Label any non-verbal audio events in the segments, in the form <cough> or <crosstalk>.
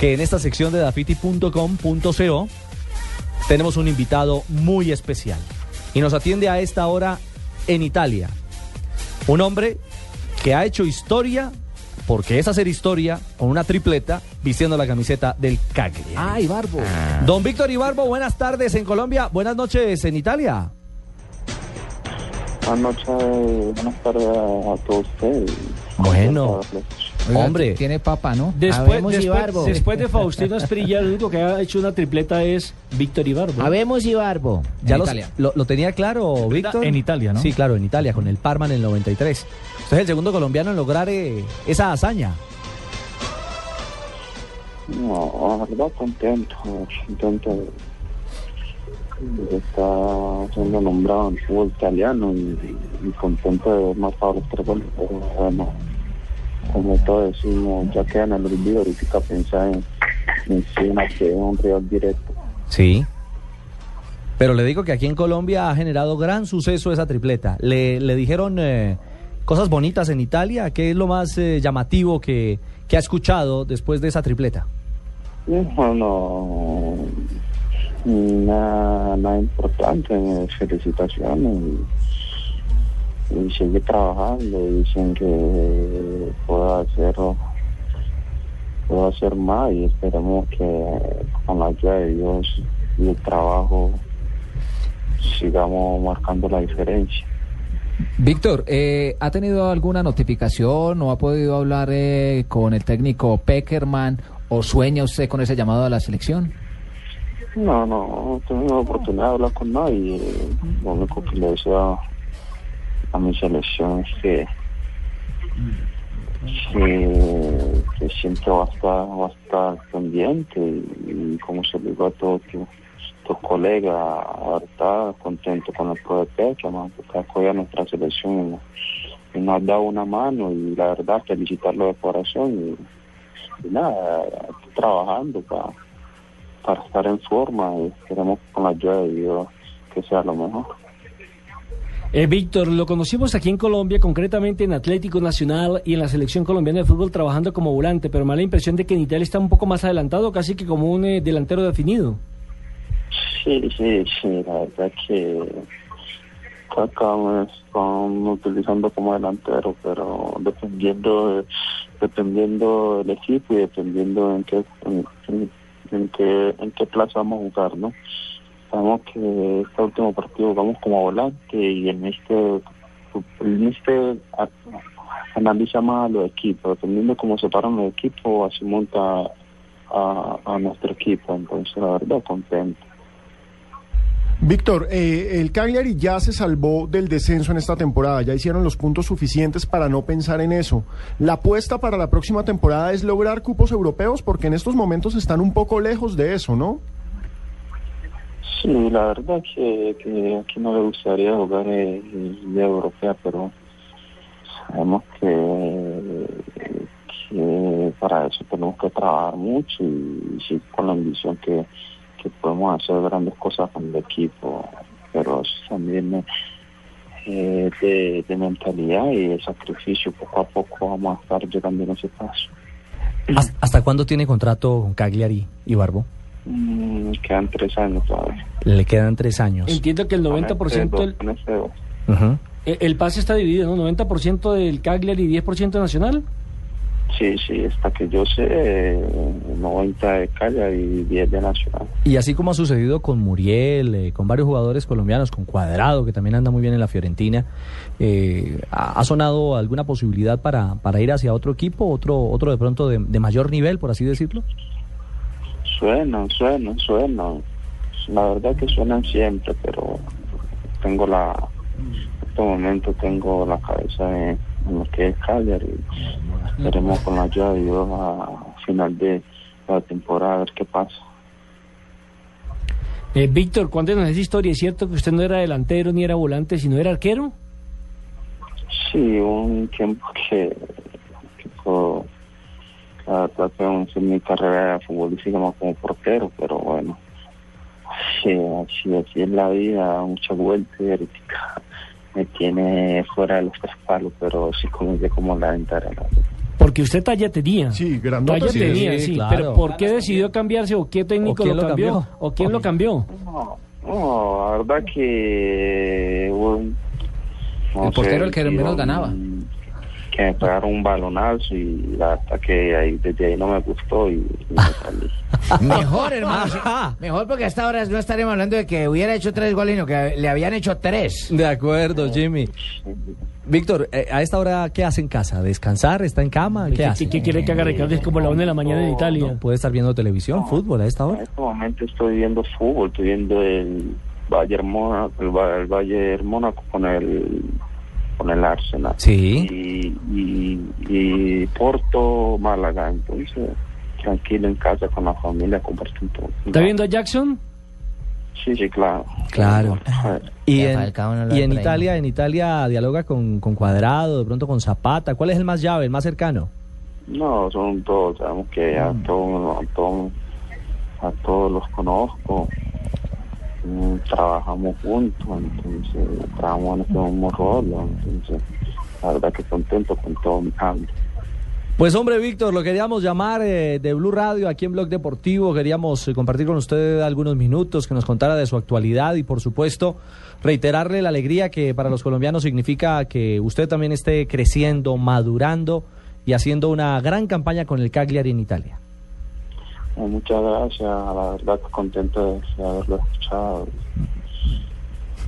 que en esta sección de dafiti.com.co tenemos un invitado muy especial y nos atiende a esta hora en Italia. Un hombre que ha hecho historia, porque es hacer historia, con una tripleta vistiendo la camiseta del Cagliari. Ay, Barbo. Don Víctor Ibarbo, buenas tardes en Colombia, buenas noches en Italia. Buenas noches, buenas tardes a todos ustedes. Bueno. Oiga, Hombre. Tiene papa, ¿no? Después, Habemos después, Ibarbo. después de Faustino <laughs> Esprilla, el único que ha hecho una tripleta es Víctor Ibarbo. Habemos Ibarbo. Ya En los- Italia. lo, lo tenía claro, Víctor. En Italia, ¿no? Sí, claro, en Italia, con el Parma en el 93. Usted es el segundo colombiano en lograr eh, esa hazaña. No, la verdad contento, contento estar siendo nombrado en fútbol italiano y, y contento de haber marcado los tres goles. Pero bueno, como todos decimos, ya queda en el olvido ahorita pensar en, en que es un rival directo. Sí. Pero le digo que aquí en Colombia ha generado gran suceso esa tripleta. Le, le dijeron eh, cosas bonitas en Italia. ¿Qué es lo más eh, llamativo que, que ha escuchado después de esa tripleta? Bueno, nada, nada importante, felicitaciones y, sigue trabajando dicen que puedo hacer puedo hacer más y esperemos que con la ayuda de Dios y el trabajo sigamos marcando la diferencia. Víctor, eh, ¿ha tenido alguna notificación o ha podido hablar eh, con el técnico Peckerman o sueña usted con ese llamado a la selección? No, no, tengo la oportunidad de hablar con nadie. Lo único que le deseo a mi selección es que, que, que siempre va pendiente y, como se le digo a todos tus, tus colegas, estar contento con el ¿no? porque apoya a nuestra selección y, nos ha dado una mano y la verdad felicitarlo de corazón y, y nada, trabajando para para estar en forma y esperemos con la ayuda de Dios que sea lo mejor. Eh, Víctor, lo conocimos aquí en Colombia, concretamente en Atlético Nacional y en la selección colombiana de fútbol trabajando como volante, pero me da la impresión de que en Italia está un poco más adelantado, casi que como un eh, delantero definido. Sí, sí, sí, la verdad que acá me están utilizando como delantero, pero dependiendo de- dependiendo del equipo y dependiendo en qué en, en- en qué en qué plaza vamos a jugar, ¿no? Sabemos que este último partido vamos como volante y en este en este analiza más a los equipos, dependiendo cómo se paran los equipos, así monta a nuestro equipo, entonces la verdad contento. Víctor, eh, el Cagliari ya se salvó del descenso en esta temporada, ya hicieron los puntos suficientes para no pensar en eso. La apuesta para la próxima temporada es lograr cupos europeos porque en estos momentos están un poco lejos de eso, ¿no? Sí, la verdad que, que aquí no le gustaría jugar Liga Europea, pero sabemos que, que para eso tenemos que trabajar mucho y, sí con la ambición que, que podemos hacer grandes cosas con el equipo, pero eso también eh, de, de mentalidad y de sacrificio, poco a poco vamos a estar llegando en ese paso. ¿Hasta, cuándo tiene contrato con Cagliari y Barbo? Mm, quedan tres años todavía. Le quedan tres años. Entiendo que el 90% del. Ujú. eh, el pase está dividido, ¿no? 90% del Cagliari y 10% nacional. Sí, sí, hasta que yo sé, eh, 90 de Calla y 10 de Nacional. Y así como ha sucedido con Muriel, eh, con varios jugadores colombianos, con Cuadrado, que también anda muy bien en la Fiorentina, eh, ¿ha, sonado alguna posibilidad para, para ir hacia otro equipo, otro, otro de pronto de, de mayor nivel, por así decirlo? Suenan, suenan, suenan. La verdad que suenan siempre, pero tengo la, en este momento tengo la cabeza en, en lo que es Cagliari. Esperemos con la ayuda de Dios a final de, la temporada, a ver qué pasa. Eh, Víctor, cuéntenos esa historia. ¿Es cierto que usted no era delantero ni era volante, sino era arquero? Sí, un tiempo que, que ah, traté de hacer mi carrera futbolística más como portero, pero bueno, sí, así, así es la vida, muchas vueltas y me tiene fuera de los tres palos, pero sí comencé como la ventana. Porque usted talla tenía. Sí, grandote, Talla sí, tenía, sí, sí. claro. Pero ¿por qué decidió cambiarse o qué técnico ¿O quién lo lo cambió? cambió? ¿O quién lo cambió? No, no, la verdad que... no El portero sé, el que menos un- ganaba. Que me pegaron un balonazo y la verdad que ahí, desde ahí no me gustó y, y me salí. <laughs> Mejor, hermano. Ajá. Mejor porque hasta ahora no estaremos hablando de que hubiera hecho tres goles, sino que le habían hecho tres. De acuerdo, Jimmy. Víctor, eh, ¿a esta hora qué hace en casa? ¿Descansar? ¿Está en cama? ¿Qué ¿Qué, hace? qué quiere que haga Ricardo? Es como la una de la mañana en Italia. ¿Puede estar viendo televisión, fútbol a esta En hora? este momento estoy viendo fútbol, estoy viendo el Bayern Mónaco, el, Ba- el Bayern Mónaco con el con el Arsenal. Sí. Y, y, y Porto, Málaga, entonces tranquilo en casa con la familia compartiendo. ¿Está viendo a Jackson? Sí, sí, claro. Claro. Y en, no y en. Italia, en Italia dialoga con, con Cuadrado, de pronto con Zapata. ¿Cuál es el más llave, el más cercano? No, son todos, sabemos que a todos, a todos, a todos los conozco. Mm, Trabajamos juntos, entonces trabajamos en este mismo rol, entonces la verdad que contento con todo mi cambio. Pues hombre, Víctor, lo queríamos llamar eh, de Blue Radio aquí en Blog Deportivo. Queríamos eh, compartir con usted algunos minutos, que nos contara de su actualidad y, por supuesto, reiterarle la alegría que para los colombianos significa que usted también esté creciendo, madurando y haciendo una gran campaña con el Cagliari en Italia. Muchas gracias, la verdad que contento de, de haberlo escuchado.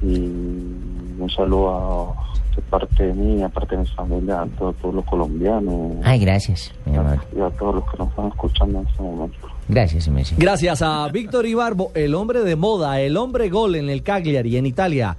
Y un saludo a, de parte de mí, aparte de mi familia, a todo el pueblo colombiano Ay, gracias, mi amor. y a todos los que nos están escuchando en este momento. Gracias, Messi. Gracias a Víctor Ibarbo, el hombre de moda, el hombre gol en el Cagliari en Italia.